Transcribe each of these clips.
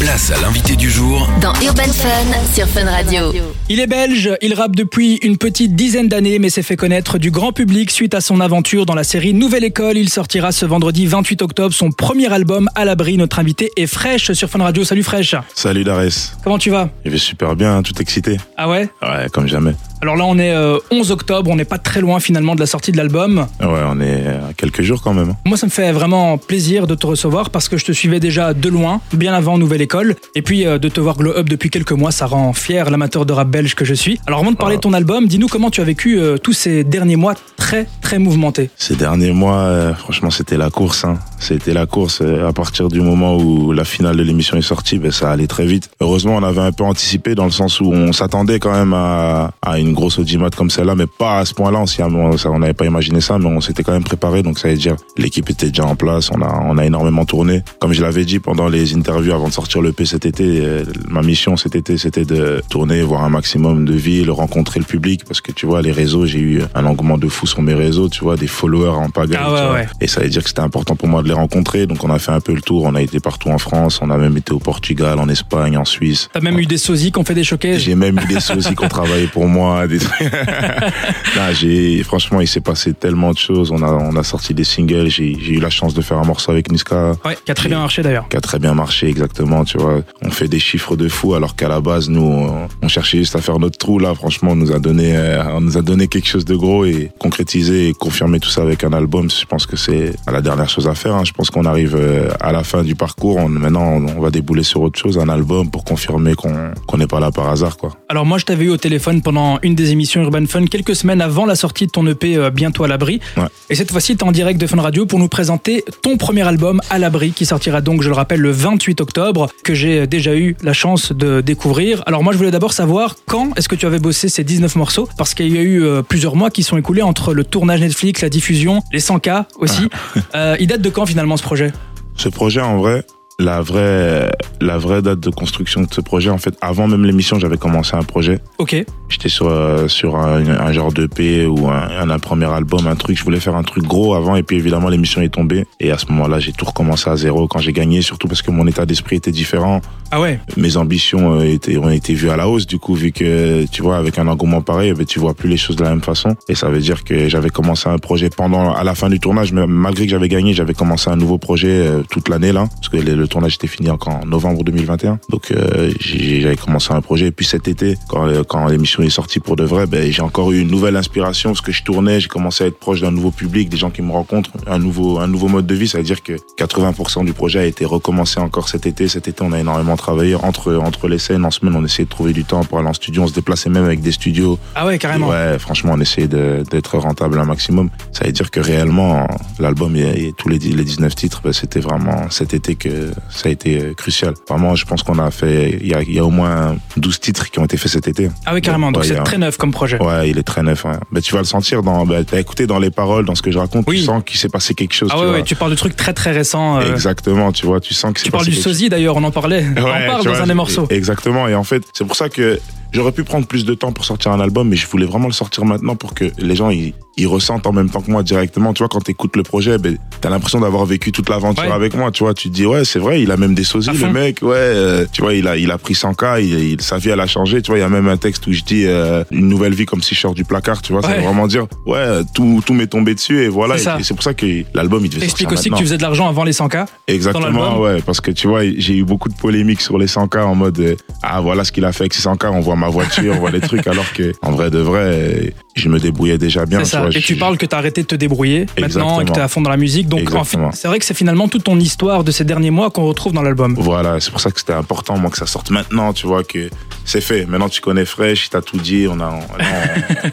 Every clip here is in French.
Place à l'invité du jour dans Urban Fun sur Fun Radio. Il est belge, il rappe depuis une petite dizaine d'années mais s'est fait connaître du grand public suite à son aventure dans la série Nouvelle École. Il sortira ce vendredi 28 octobre son premier album à l'abri. Notre invité est Fresh sur Fun Radio. Salut Fresh. Salut Darès. Comment tu vas? Je vais super bien, tout excité. Ah ouais? Ouais, comme jamais. Alors là on est euh, 11 octobre, on n'est pas très loin finalement de la sortie de l'album. Ouais, on est à quelques jours quand même. Moi ça me fait vraiment plaisir de te recevoir parce que je te suivais déjà de loin, bien avant Nouvelle École. Et puis euh, de te voir glow up depuis quelques mois, ça rend fier l'amateur de rap belge que je suis. Alors avant de parler de ton album, dis-nous comment tu as vécu euh, tous ces derniers mois très très mouvementés. Ces derniers mois, euh, franchement, c'était la course. Hein. C'était la course. Euh, À partir du moment où la finale de l'émission est sortie, ben, ça allait très vite. Heureusement, on avait un peu anticipé dans le sens où on s'attendait quand même à, une grosse audimat comme celle-là, mais pas à ce point-là. On n'avait pas imaginé ça, mais on s'était quand même préparé. Donc ça veut dire l'équipe était déjà en place. On a, on a énormément tourné. Comme je l'avais dit pendant les interviews avant de sortir le P cet été, euh, ma mission cet été, c'était de tourner, voir un maximum de villes, rencontrer le public, parce que tu vois, les réseaux, j'ai eu un engouement de fou sur mes réseaux, tu vois, des followers en pagaille. Ah ouais, ouais. Et ça veut dire que c'était important pour moi de les rencontrer. Donc on a fait un peu le tour. On a été partout en France. On a même été au Portugal, en Espagne, en Suisse. T'as même eu des sosies qui ont fait des showcases. J'ai même eu des soucis qui ont travaillé pour moi. Des... j'ai, franchement, il s'est passé tellement de choses. On a, on a sorti des singles. J'ai, eu la chance de faire un morceau avec Niska Ouais, qui a très bien marché d'ailleurs. qui a très bien marché exactement tu vois on fait des chiffres de fou alors qu'à la base nous on, on cherchait juste à faire notre trou là franchement on nous a donné euh, on nous a donné quelque chose de gros et concrétiser et confirmer tout ça avec un album je pense que c'est la dernière chose à faire hein. je pense qu'on arrive euh, à la fin du parcours on, maintenant on, va débouler sur autre chose un album pour confirmer qu'on qu'on n'est pas là par hasard quoi Alors moi je t'avais eu au téléphone pendant une des émissions Urban Fun quelques semaines avant la sortie de ton EP euh, Bientôt à l'abri. Ouais. Et cette fois-ci tu es en direct de Fun Radio pour nous présenter ton premier album à l'abri qui sortira donc je le rappelle le 28 octobre que j'ai déjà eu la chance de découvrir. Alors moi je voulais d'abord savoir quand est-ce que tu avais bossé ces 19 morceaux? Parce qu'il y a eu euh, plusieurs mois qui sont écoulés entre le tournage Netflix, la diffusion, les 100K aussi. Euh, il date de quand finalement ce projet? Ce projet, en vrai, la vraie, la vraie date de construction de ce projet, en fait, avant même l'émission, j'avais commencé un projet. Ok. J'étais sur, euh, sur un, un genre de P ou un, un, premier album, un truc. Je voulais faire un truc gros avant et puis évidemment l'émission est tombée. Et à ce moment-là, j'ai tout recommencé à zéro quand j'ai gagné, surtout parce que mon état d'esprit était différent. Ah ouais. Mes ambitions euh, étaient, ont été vues à la hausse du coup, vu que tu vois, avec un engouement pareil, ben, tu vois plus les choses de la même façon. Et ça veut dire que j'avais commencé un projet pendant, à la fin du tournage, mais malgré que j'avais gagné, j'avais commencé un nouveau projet euh, toute l'année là, parce que le, le tournage était fini encore en novembre 2021. Donc euh, j'avais commencé un projet. Et puis cet été, quand, euh, quand l'émission est sortie pour de vrai, ben, j'ai encore eu une nouvelle inspiration parce que je tournais, j'ai commencé à être proche d'un nouveau public, des gens qui me rencontrent, un nouveau, un nouveau mode de vie. Ça veut dire que 80% du projet a été recommencé encore cet été. Cet été, on a énormément travaillé entre, entre les scènes. En semaine, on essayait de trouver du temps pour aller en studio. On se déplaçait même avec des studios. Ah ouais carrément. Ouais, franchement, on essayait d'être rentable un maximum. Ça veut dire que réellement, l'album et, et tous les, les 19 titres, ben, c'était vraiment cet été que ça a été euh, crucial. Vraiment, je pense qu'on a fait, il y a, il y a au moins 12 titres qui ont été faits cet été. Ah oui carrément. Donc Ouais, c'est a- très neuf comme projet. Ouais, il est très neuf. Ouais. Ben, tu vas le sentir dans, ben, t'as écouté dans les paroles, dans ce que je raconte, Oui. tu sens qu'il s'est passé quelque chose. Ah tu ouais, ouais, tu parles de trucs très très récents. euh, Exactement, tu vois, tu sens que c'est Tu parles du sosie d'ailleurs, on en parlait. on en parle dans vois, un des morceaux. Exactement. Et en fait, c'est pour ça que j'aurais pu prendre plus de temps pour sortir un album, mais je voulais vraiment le sortir maintenant pour que les gens ils, ils ressentent en même temps que moi directement. Tu vois, quand t'écoutes le projet, ben, t'as l'impression d'avoir vécu toute l'aventure Ouais. avec moi. Tu vois, tu te dis ouais, c'est vrai, il a même des sosies, le mec. Ouais, euh, tu vois, il a il a pris 100K, il, il- sa vie elle a changé. Tu vois, il y a même un texte où je dis euh, une nouvelle vie comme si je sors du placard. Tu vois, ça Ouais. veut vraiment dire ouais, euh, tout tout m'est tombé dessus et voilà. C'est ça. Et, c'est pour ça que l'album il devait Explique sortir aussi que tu faisais de l'argent avant les 100K. Exactement, ouais, parce que tu vois, j'ai eu beaucoup de polémiques sur les 100K en mode euh, ah voilà ce qu'il a fait avec ses 100K, on voit ma voiture, on voit les trucs, alors que en vrai de vrai, je me débrouillais déjà bien. Tu vois, et je- tu parles que tu as arrêté de te débrouiller maintenant et que tu es à fond dans la musique. Donc en fait, Exactement. c'est vrai que c'est finalement toute ton histoire de ces derniers mois qu'on retrouve dans l'album. Voilà, c'est pour ça que c'était important moi que ça sorte maintenant, tu vois que c'est fait. Maintenant tu connais Fresh, il t'a tout dit, on a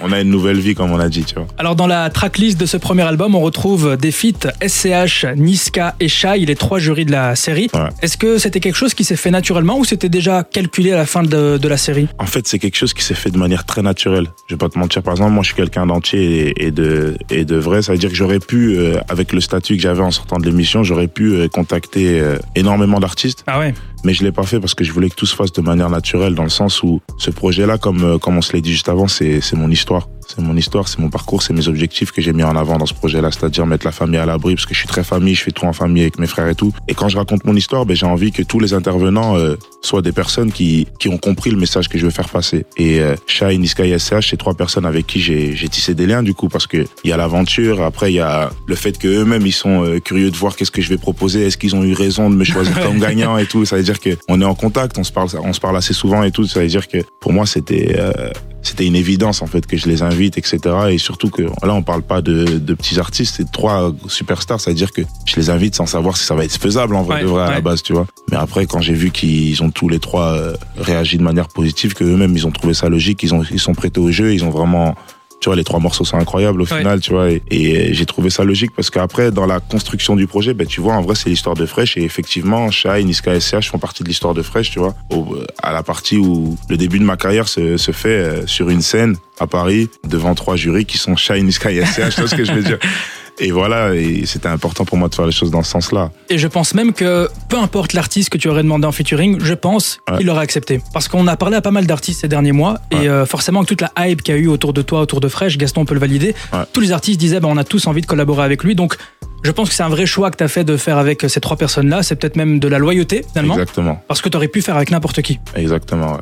on, on a une nouvelle vie comme on a dit, tu vois. Alors dans la tracklist de ce premier album, on retrouve des feats SCH, Niska et Shai, les trois jurys de la série. Ouais. Est-ce que c'était quelque chose qui s'est fait naturellement ou c'était déjà calculé à la fin de, de la série? En fait, c'est quelque chose qui s'est fait de manière très naturelle. Je vais pas te mentir. Par exemple, moi, je suis quelqu'un d'entier et, de et de vrai. Ça veut dire que j'aurais pu, euh, avec le statut que j'avais en sortant de l'émission, j'aurais pu euh, contacter euh, énormément d'artistes. Ah ouais mais je l'ai pas fait parce que je voulais que tout se fasse de manière naturelle, dans le sens où ce projet-là, comme euh, comme on se l'a dit juste avant, c'est c'est mon histoire. C'est mon histoire, c'est mon parcours, c'est mes objectifs que j'ai mis en avant dans ce projet-là, c'est-à-dire mettre la famille à l'abri, parce que je suis très famille, je fais tout en famille avec mes frères et tout. Et quand je raconte mon histoire, ben, j'ai envie que tous les intervenants euh, soient des personnes qui, qui ont compris le message que je veux faire passer. Et euh, Shai, Niska et SCH, c'est trois personnes avec qui j'ai j'ai tissé des liens, du coup, parce que il y a l'aventure, après il y a le fait que eux-mêmes ils sont euh, curieux de voir qu'est-ce que je vais proposer, est-ce qu'ils ont eu raison de me choisir comme gagnant et tout. Ça veut dire que on est en contact, on se parle, on se parle assez souvent et tout. Ça veut dire que pour moi c'était euh, c'était une évidence en fait que je les invite, etc. Et surtout que là, on parle pas de, de petits artistes, c'est trois superstars. Ça veut dire que je les invite sans savoir si ça va être faisable en vrai Ouais, de vrai à la base, tu vois. Mais après, quand j'ai vu qu'ils ont tous les trois euh, réagi de manière positive, que eux-mêmes ils ont trouvé ça logique, ils ont ils sont prêtés au jeu, ils ont vraiment tu vois, les trois morceaux sont incroyables au Ouais. final, tu vois, et, et j'ai trouvé ça logique parce qu'après, dans la construction du projet, ben, tu vois, en vrai, c'est l'histoire de Fresh et effectivement, Shai, Niska et SCH font partie de l'histoire de Fresh, tu vois, au- à la partie où le début de ma carrière se, se fait euh, sur une scène à Paris devant trois jurys qui sont Shai, Niska et SCH, tu vois ce que je veux dire? Et voilà, et c'était important pour moi de faire les choses dans ce sens-là. Et je pense même que peu importe l'artiste que tu aurais demandé en featuring, je pense Ouais. qu'il aurait accepté. Parce qu'on a parlé à pas mal d'artistes ces derniers mois, Ouais. et euh, forcément, avec toute la hype qu'il y a eu autour de toi, autour de Fresh, Gaston peut le valider, Ouais. tous les artistes disaient bah, on a tous envie de collaborer avec lui. Donc, je pense que c'est un vrai choix que tu as fait de faire avec ces trois personnes-là. C'est peut-être même de la loyauté, finalement, Exactement. parce que tu aurais pu faire avec n'importe qui. Exactement.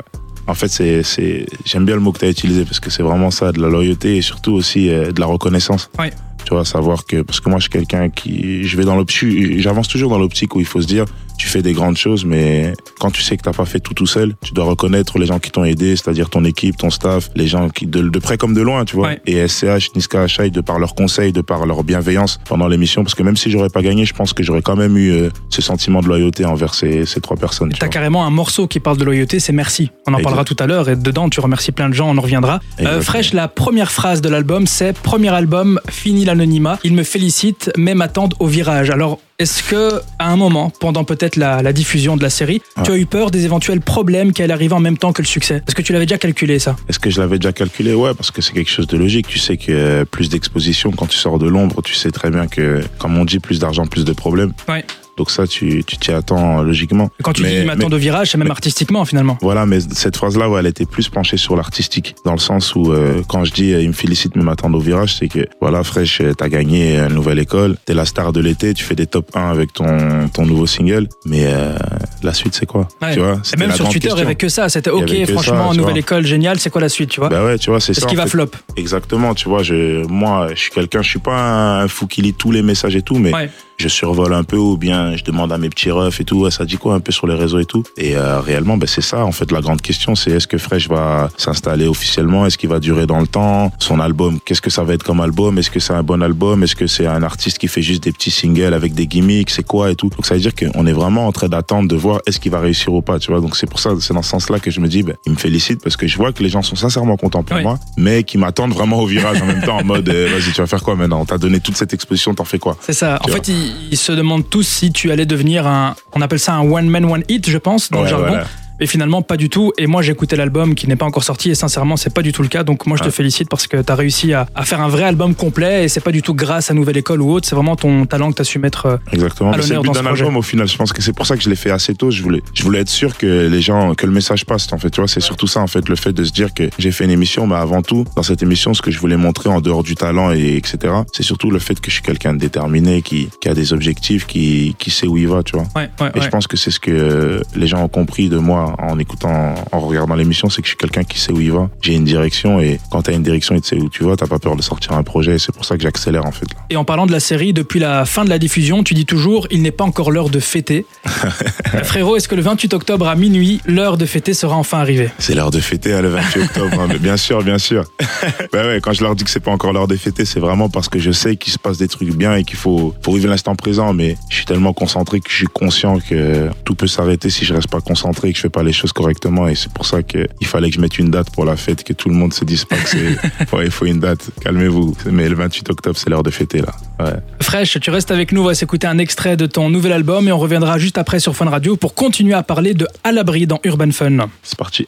En fait, c'est, c'est, j'aime bien le mot que tu as utilisé parce que c'est vraiment ça, de la loyauté et surtout aussi euh, de la reconnaissance. Ouais. Tu vois, savoir que, parce que moi, je suis quelqu'un qui, je vais dans l'optique, j'avance toujours dans l'optique où il faut se dire, tu fais des grandes choses, mais quand tu sais que t'as pas fait tout tout seul, tu dois reconnaître les gens qui t'ont aidé, c'est-à-dire ton équipe, ton staff, les gens qui, de, de près comme de loin, tu vois. Ouais. Et SCH, Niska Achai, de par leurs conseils, de par leur bienveillance pendant l'émission, parce que même si j'aurais pas gagné, je pense que j'aurais quand même eu euh, ce sentiment de loyauté envers ces, ces trois personnes. tu Tu as vois. carrément un morceau qui parle de loyauté, c'est merci. On en parlera tout à l'heure, et dedans, tu remercies plein de gens, on en reviendra. Euh. Fresh, la première phrase de l'album, c'est Premier album, fini l'anonymat. Il me félicite, mais m'attendent au virage. Alors, est-ce que, à un moment, pendant peut-être la, la diffusion de la série, tu as eu peur des éventuels problèmes qui allaient arriver en même temps que le succès? Est-ce que tu l'avais déjà calculé, ça Est-ce que je l'avais déjà calculé? Ouais, parce que c'est quelque chose de logique. Tu sais que euh, plus d'exposition, quand tu sors de l'ombre, tu sais très bien que, comme on dit, plus d'argent, plus de problèmes. Ouais. Donc ça, tu tu t'y attends euh, logiquement. Quand tu Mais- dis m'attendent mais- au virage, c'est même mais- artistiquement, finalement. Voilà, mais cette phrase-là, ouais, elle était plus penchée sur l'artistique, dans le sens où euh, quand je dis euh, il me félicite mais m'attendent au virage, c'est que voilà, Fresh, euh, t'as gagné une nouvelle école, t'es la star de l'été, tu fais des top 1 avec ton ton nouveau single, mais euh, la suite c'est quoi? Ouais. Tu vois Et même sur Twitter, il n'y avait que ça. C'était Il OK, franchement, ça, nouvelle vois. école, génial, c'est quoi la suite, tu vois? Bah ouais, tu vois, c'est ça. qu'il en va flop? Exactement, tu vois, je, moi, je suis quelqu'un, je suis pas un fou qui lit tous les messages et tout, mais Ouais. Je survole un peu ou bien je demande à mes petits refs et tout, ouais, ça dit quoi un peu sur les réseaux et tout. Et euh, réellement, ben, c'est ça, en fait, la grande question, c'est est-ce que Fresh va s'installer officiellement, est-ce qu'il va durer dans le temps, son album, qu'est-ce que ça va être comme album, est-ce que c'est un bon album, est-ce que c'est un artiste qui fait juste des petits singles avec des gimmicks, c'est quoi et tout? Donc ça veut dire qu'on est vraiment en train d'attendre de voir est-ce qu'il va réussir ou pas, tu vois. Donc c'est pour ça, c'est dans ce sens-là que je me dis, ben, il me félicite parce que je vois que les gens sont sincèrement contents pour moi, mais qui m'attendent vraiment au virage en même temps en mode, euh, vas-y, tu vas faire quoi maintenant? On t'a donné toute cette exposition, t'en fais quoi? C'est ça. En fait, ils, ils se demandent tous si tu allais devenir un. On appelle ça un one man one hit, je pense, dans le jargon. voilà. Mais finalement, pas du tout. Et moi, j'ai écouté l'album qui n'est pas encore sorti et sincèrement, c'est pas du tout le cas. Donc, moi, je te félicite parce que tu as réussi à, à faire un vrai album complet et c'est pas du tout grâce à Nouvelle École ou autre. C'est vraiment ton talent que tu as su mettre. euh, Exactement. à l'honneur but dans ce projet. album au final. Je pense que c'est pour ça que je l'ai fait assez tôt. Je voulais, je voulais être sûr que les gens, que le message passe. En fait, tu vois, c'est surtout ça en fait, le fait de se dire que j'ai fait une émission, mais avant tout, dans cette émission, ce que je voulais montrer en dehors du talent et etc. C'est surtout le fait que je suis quelqu'un de déterminé, qui, qui a des objectifs, qui, qui sait où il va, tu vois. Ouais, ouais, Et je pense que c'est ce que les gens ont compris de moi en écoutant, en regardant l'émission, c'est que je suis quelqu'un qui sait où il va. J'ai une direction et quand t'as une direction et tu sais où tu vas, t'as pas peur de sortir un projet. Et c'est pour ça que j'accélère en fait. Là. Et en parlant de la série, depuis la fin de la diffusion, tu dis toujours il n'est pas encore l'heure de fêter. Frérot, est-ce que le 28 octobre à minuit, l'heure de fêter sera enfin arrivée? C'est l'heure de fêter hein, le 28 octobre. hein, mais bien sûr, bien sûr. bah ouais, quand je leur dis que c'est pas encore l'heure de fêter, c'est vraiment parce que je sais qu'il se passe des trucs bien et qu'il faut, faut vivre l'instant présent. Mais je suis tellement concentré que je suis conscient que tout peut s'arrêter si je reste pas concentré et que je fais pas les choses correctement. Et c'est pour ça qu'il fallait que je mette une date pour la fête, que tout le monde se dise pas que c'est, ouais, il faut une date. Calmez-vous. Mais le 28 octobre, c'est l'heure de fêter là. Ouais. Fresh, tu restes avec nous, on va s'écouter un extrait de ton nouvel album et on reviendra juste après sur Fun Radio pour continuer à parler de À l'abri dans Urban Fun. C'est parti.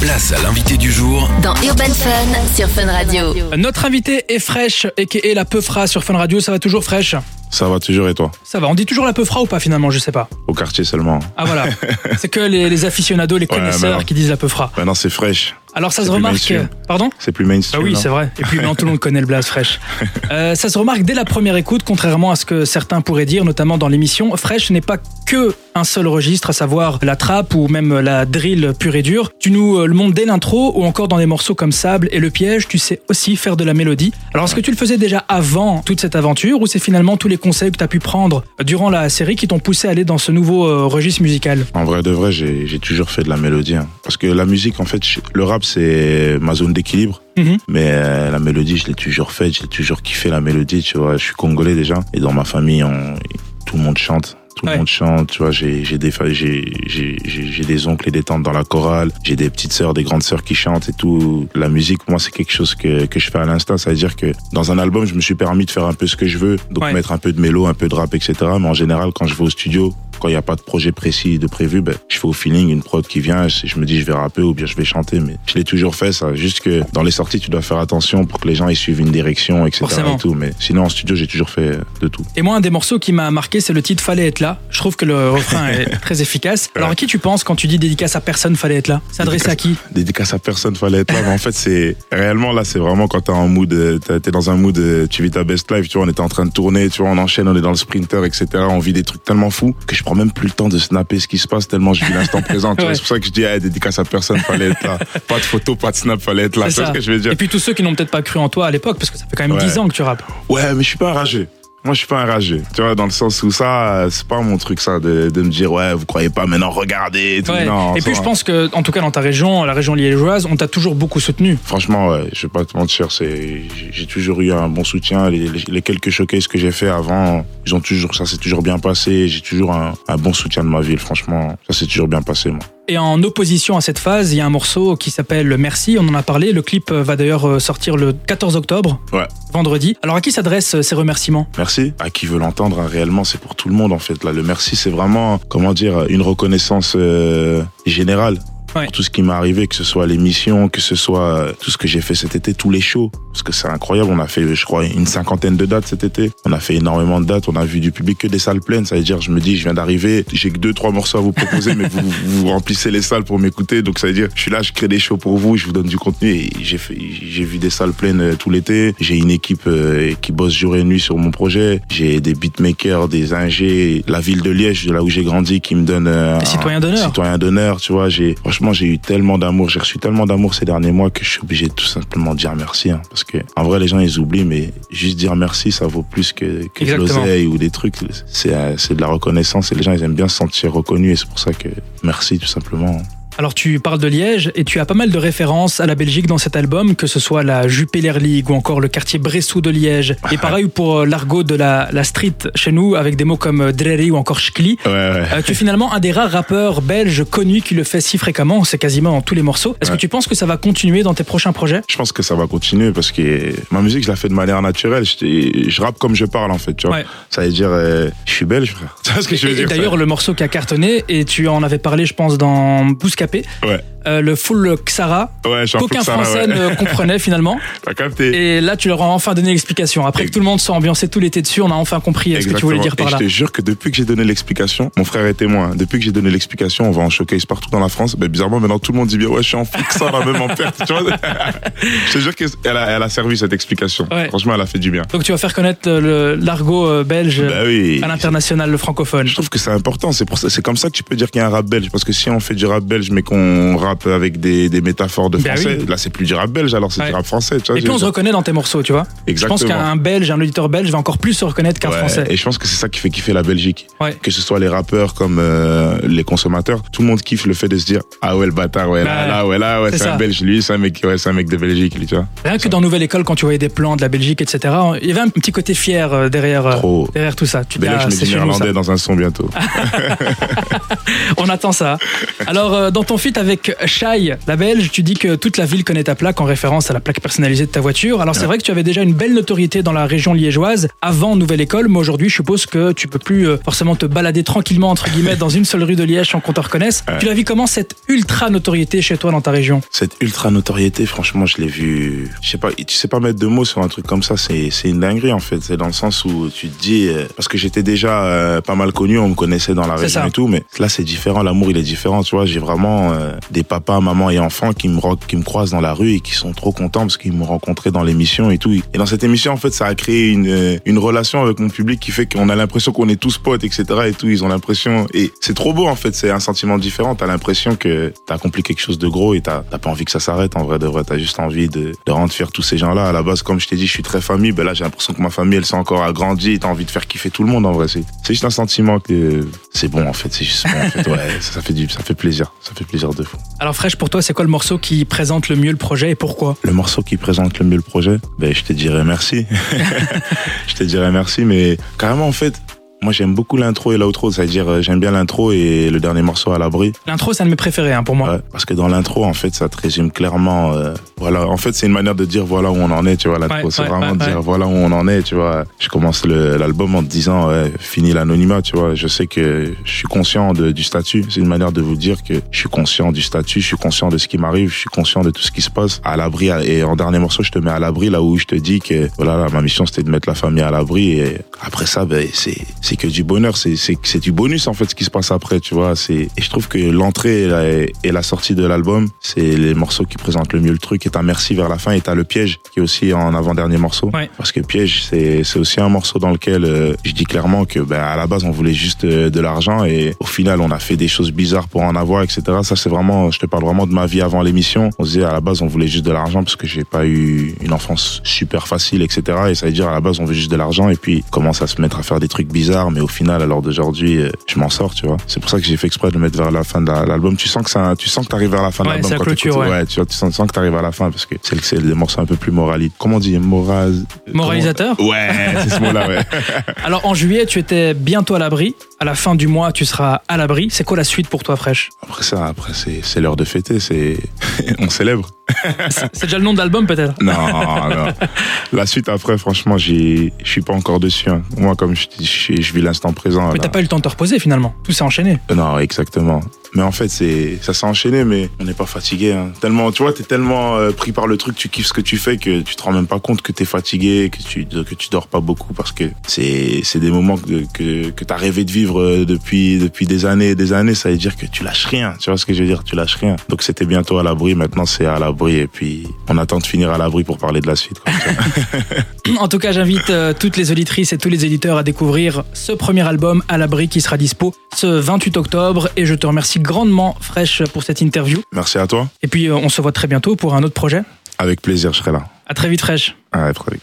Place à l'invité du jour Dans Urban Fun sur Fun Radio. Notre invité est Fresh et qui est la Peufra sur Fun Radio, ça va toujours Fresh Ça va toujours et toi Ça va. On dit toujours la peu fera ou pas finalement Je sais pas. Au quartier seulement. Ah voilà. c'est que les, les aficionados, les Ouais, connaisseurs qui disent la peu fera. Maintenant, c'est fraîche. Alors ça se remarque. mainstream. Pardon C'est plus Ah mainstream. oui, non c'est vrai. Et puis maintenant, tout le monde connaît le blaze fraîche. Euh, ça se remarque dès la première écoute, contrairement à ce que certains pourraient dire, notamment dans l'émission. Fresh n'est pas que un seul registre, à savoir la trappe ou même la drill pure et dure. Tu nous euh, le montres dès l'intro ou encore dans des morceaux comme Sable et Le Piège, tu sais aussi faire de la mélodie. Alors est-ce que tu le faisais déjà avant toute cette aventure ou c'est finalement tous les conseils que tu as pu prendre durant la série qui t'ont poussé à aller dans ce nouveau euh, registre musical? En vrai de vrai, j'ai toujours fait de la mélodie. hein. Parce que la musique, en fait, le rap, c'est ma zone d'équilibre. Mhm. Mais euh, la mélodie, je l'ai toujours faite. J'ai toujours kiffé la mélodie, tu vois. Je suis congolais déjà. Et dans ma famille, on, tout le monde chante. Tout Ouais. le monde chante, tu vois. J'ai j'ai des, j'ai j'ai- j'ai- j'ai des oncles et des tantes dans la chorale. J'ai des petites sœurs, des grandes sœurs qui chantent et tout. La musique, moi, c'est quelque chose que, que je fais à l'instant. Ça veut dire que dans un album, je me suis permis de faire un peu ce que je veux. Donc Ouais. mettre un peu de mélo, un peu de rap, etc. Mais en général, quand je vais au studio, quand il n'y a pas de projet précis de prévu, ben, je fais au feeling une prod qui vient, je, je me dis je vais rapper ou bien je vais chanter, mais je l'ai toujours fait ça. Juste que dans les sorties, tu dois faire attention pour que les gens ils suivent une direction, etc. Et tout. Mais sinon en studio, j'ai toujours fait de tout. Et moi, un des morceaux qui m'a marqué, c'est le titre Fallait être là. Je trouve que le refrain est très efficace. Alors, à qui tu penses quand tu dis dédicace à personne, fallait être là? S'adresser à qui? Dédicace à personne, fallait être là. Mais en fait, c'est réellement là, c'est vraiment quand t'es en mood, euh, t'es dans un mood, euh, tu vis ta best life. Tu vois, on était en train de tourner, tu vois, on enchaîne, on est dans le sprinter, etc. On vit des trucs tellement fous que je prends même plus le temps de snapper ce qui se passe tellement je vis l'instant présent. Ouais. C'est pour ça que je dis, eh, dédicace à personne, fallait être là. Pas de photo, pas de snap, fallait être là. C'est ce que je veux dire? Et puis tous ceux qui n'ont peut-être pas cru en toi à l'époque, parce que ça fait quand même Ouais. 10 ans que tu rappes. Ouais, mais je suis pas enragé. Moi, je suis pas enragé. Tu vois, dans le sens où ça, euh, c'est pas mon truc, ça, de, de me dire, ouais, vous croyez pas, maintenant regardez. et tout. Ouais. Non, et puis je pense que, en tout cas dans ta région, la région liégeoise, on t'a toujours beaucoup soutenu. Franchement, ouais, je vais pas te mentir, c'est, j'ai- toujours eu un bon soutien. Les, les- les quelques showcases que j'ai fait avant, ils ont toujours, ça s'est toujours bien passé. J'ai toujours un, un bon soutien de ma ville, franchement. Ça s'est toujours bien passé, moi. Et en opposition à cette phase, il y a un morceau qui s'appelle Merci, on en a parlé. Le clip va d'ailleurs euh, sortir le 14 octobre, Ouais. vendredi. Alors à qui s'adressent euh, ces remerciements? Merci. À qui veut l'entendre, hein, réellement, c'est pour tout le monde, en fait. Là, le merci, c'est vraiment, comment dire, une reconnaissance euh, générale. Ouais. Pour tout ce qui m'est arrivé, que ce soit l'émission, que ce soit euh, tout ce que j'ai fait cet été, tous les shows. Parce que c'est incroyable, on a fait, je crois, une cinquantaine de dates cet été. On a fait énormément de dates, on a vu du public que des salles pleines. Ça veut dire, je me dis, je viens d'arriver, j'ai que deux, trois morceaux à vous proposer, mais vous, vous remplissez les salles pour m'écouter. Donc ça veut dire, je suis là, je crée des shows pour vous, je vous donne du contenu. Et j'ai fait, j'ai vu des salles pleines euh, tout l'été. J'ai une équipe euh, qui bosse jour et nuit sur mon projet. J'ai des beatmakers, des ingés, la ville de Liège, de là où j'ai grandi, qui me donne un- citoyens d'honneur. Citoyen d'honneur, tu vois. J'ai, franchement, j'ai eu tellement d'amour, j'ai reçu tellement d'amour ces derniers mois que je suis obligé de tout simplement dire merci. hein. parce que, en vrai, les gens, ils oublient, mais juste dire merci, ça vaut plus que, que de l'oseille ou des trucs. C'est, euh, c'est de la reconnaissance et les gens, ils aiment bien se sentir reconnus et c'est pour ça que merci, tout simplement. Alors tu parles de Liège et tu as pas mal de références à la Belgique dans cet album, que ce soit la Jupiler League ou encore le quartier Bressou de Liège. Et pareil pour euh, l'argot de la, la street chez nous, avec des mots comme euh, Dreri ou encore Schkli. Ouais, ouais. Euh, tu es finalement un des rares rappeurs belges connus qui le fait si fréquemment, c'est quasiment dans tous les morceaux. Est-ce Ouais. que tu penses que ça va continuer dans tes prochains projets? Je pense que ça va continuer parce que ma musique, je la fais de manière naturelle. Je, je rappe comme je parle, en fait, tu vois. Ouais. Ça veut dire, euh, je suis belge, frère. Ce que je veux Et, dire? d'ailleurs, le morceau qui a cartonné, et tu en avais parlé, je pense, dans Ouais. Euh, le full Xara, Ouais, qu'aucun Français ouais. ne comprenait finalement. T'as capté? Et là, tu leur as enfin donné l'explication. Après que tout le monde soit ambiancé tout l'été dessus, on a enfin compris euh, ce que tu voulais dire par et là. je te jure que depuis que j'ai donné l'explication, mon frère est témoin. Depuis que j'ai donné l'explication, on va en showcase partout dans la France. Ben, bizarrement, maintenant tout le monde dit bien, ouais, je suis en là, même en perte. Tu vois je te jure qu'elle a, elle a servi cette explication. Ouais. Franchement, elle a fait du bien. Donc tu vas faire connaître l'argot euh, belge Bah oui. à l'international, le francophone. Je trouve que c'est important. C'est comme ça que tu peux dire qu'il y a un rap belge. Parce que si on fait du rap belge, mais qu'on rappe avec des, des métaphores de Ben français, oui. là, c'est plus du rap belge, alors c'est Ouais. du rap français. Tu vois, Et je puis on se reconnaît dans tes morceaux, tu vois. Je Exactement. pense qu'un belge, un auditeur belge va encore plus se reconnaître qu'un Ouais, français. Et je pense que c'est ça qui fait kiffer la Belgique. Ouais. Que ce soit les rappeurs comme euh, les consommateurs, tout le monde kiffe le fait de se dire ah ouais le bâtard ouais là là ouais là ouais c'est un Belge lui c'est un mec ouais c'est un mec de Belgique lui tu vois. Rien que dans Nouvelle École, quand tu voyais des plans de la Belgique, etc., il y avait un petit côté fier euh, derrière, euh, Trop. derrière tout ça. Tu dis, Ben ah, je c'est néerlandais dans un son bientôt. On attend ça. Alors, dans ton feat avec Shai, la belge, tu dis que toute la ville connaît ta plaque en référence à la plaque personnalisée de ta voiture. Alors c'est vrai que tu avais déjà une belle notoriété dans la région liégeoise avant Nouvelle École, mais aujourd'hui je suppose que tu peux plus euh, forcément te balader tranquillement entre guillemets dans une seule rue de Liège sans qu'on te reconnaisse. Tu l'as vu comment cette ultra notoriété chez toi dans ta région? Cette ultra notoriété, franchement, je l'ai vu. Je sais pas, tu sais pas mettre de mots sur un truc comme ça, c'est une dinguerie en fait. C'est dans le sens où tu te dis, euh, parce que j'étais déjà euh, pas mal connu, on me connaissait dans la région ça. et tout, mais là c'est différent, l'amour il est différent, tu vois. J'ai vraiment euh, des papas, mamans et enfants qui me qui me croisent dans la rue et qui sont trop contents parce qu'ils m'ont rencontré dans l'émission et tout. Et dans cette émission, en fait, ça a créé une euh, une relation avec mon public qui fait qu'on a l'impression qu'on est tous potes, etc. Et tout, ils ont l'impression et c'est trop beau en fait. C'est un sentiment différent. T'as l'impression que t'as accompli quelque chose de gros et t'as pas envie que ça s'arrête. En vrai, de vrai, t'as juste envie de de rendre fier tous ces gens-là. À la base, comme je t'ai dit, je suis très famille. Ben là, j'ai l'impression que ma famille, elle s'est encore agrandie. T'as envie de faire kiffer tout le monde. En vrai, c'est c'est juste un sentiment que c'est bon en fait. C'est juste bon en fait. Ouais, ça, ça fait du ça fait plaisir. Ça fait plaisir de fou. Alors Fresh, pour toi, c'est quoi le morceau qui présente le mieux le projet et pourquoi? Le morceau qui présente le mieux le projet, ben je te dirais merci. je te dirais merci, mais carrément en fait, moi j'aime beaucoup l'intro et l'outro, c'est-à-dire euh, j'aime bien l'intro et le dernier morceau à l'abri. L'intro, c'est un de mes préférés hein, pour moi. Ouais, parce que dans l'intro, en fait, ça te résume clairement. euh, voilà, en fait, c'est une manière de dire voilà où on en est, tu vois. L'intro, Ouais, c'est ouais, vraiment de dire voilà où on en est, tu vois. Je commence l'album en te disant ouais, fini l'anonymat, tu vois. Je sais que je suis conscient de, du statut. C'est une manière de vous dire que je suis conscient du statut, je suis conscient de ce qui m'arrive, je suis conscient de tout ce qui se passe. À l'abri et en dernier morceau, je te mets à l'abri là où je te dis que voilà, là, ma mission c'était de mettre la famille à l'abri et après ça, ben c'est c'est que du bonheur, c'est c'est c'est du bonus en fait ce qui se passe après, tu vois. Et je trouve que l'entrée et la, et la sortie de l'album, c'est les morceaux qui présentent le mieux le truc. Et t'as merci vers la fin et t'as le piège qui est aussi en avant dernier morceau. Ouais. Parce que piège, c'est c'est aussi un morceau dans lequel euh, je dis clairement que ben à la base on voulait juste euh, de l'argent et au final on a fait des choses bizarres pour en avoir, etc. Ça c'est vraiment, je te parle vraiment de ma vie avant l'émission. On se disait à la base on voulait juste de l'argent parce que j'ai pas eu une enfance super facile, etc. Et ça veut dire à la base on veut juste de l'argent et puis commence à se mettre à faire des trucs bizarres, mais au final à l'heure d'aujourd'hui euh, je m'en sors, tu vois. C'est pour ça que j'ai fait exprès de le mettre vers la fin de la- l'album. Tu sens que ça, tu sens que t'arrives vers la fin de Ouais, l'album c'est la quand clôture, t'écoutes. ouais. tu vois, tu sens, tu sens que t'arrives à la fin parce que c'est le- morceaux un peu plus moralistes. Comment on dit? Moral Moralisateur? Comment- Ouais, c'est ce mot-là, ouais. Alors en juillet, tu étais bientôt à l'abri. À la fin du mois, tu seras à l'abri. C'est quoi la suite pour toi, Fresh? Après ça, après c'est c'est l'heure de fêter, c'est on célèbre. C'est déjà le nom de l'album peut-être Non, non. La suite après, franchement, je suis pas encore dessus. hein. Moi, comme je, vis l'instant présent. Mais t'as pas eu le temps de te reposer finalement. Tout s'est enchaîné. Non, exactement. Mais en fait, c'est, ça s'est enchaîné, mais on n'est pas fatigué. Hein. Tellement, tu vois, t'es tellement euh, pris par le truc, tu kiffes ce que tu fais que tu te rends même pas compte que t'es fatigué, que tu, que tu dors pas beaucoup parce que c'est, c'est des moments que, que, que t'as rêvé de vivre euh, depuis, depuis des années et des années. Ça veut dire que tu lâches rien. Tu vois ce que je veux dire? Tu lâches rien. Donc c'était bientôt à l'abri. Maintenant, c'est à l'abri et puis on attend de finir à l'abri pour parler de la suite. En tout cas, j'invite euh, toutes les auditrices et tous les éditeurs à découvrir ce premier album à l'abri qui sera dispo ce 28 octobre. Et je te remercie grandement, Fresh, pour cette interview. Merci à toi. Et puis, euh, on se voit très bientôt pour un autre projet. Avec plaisir, je serai là. À très vite, Fresh. À très vite.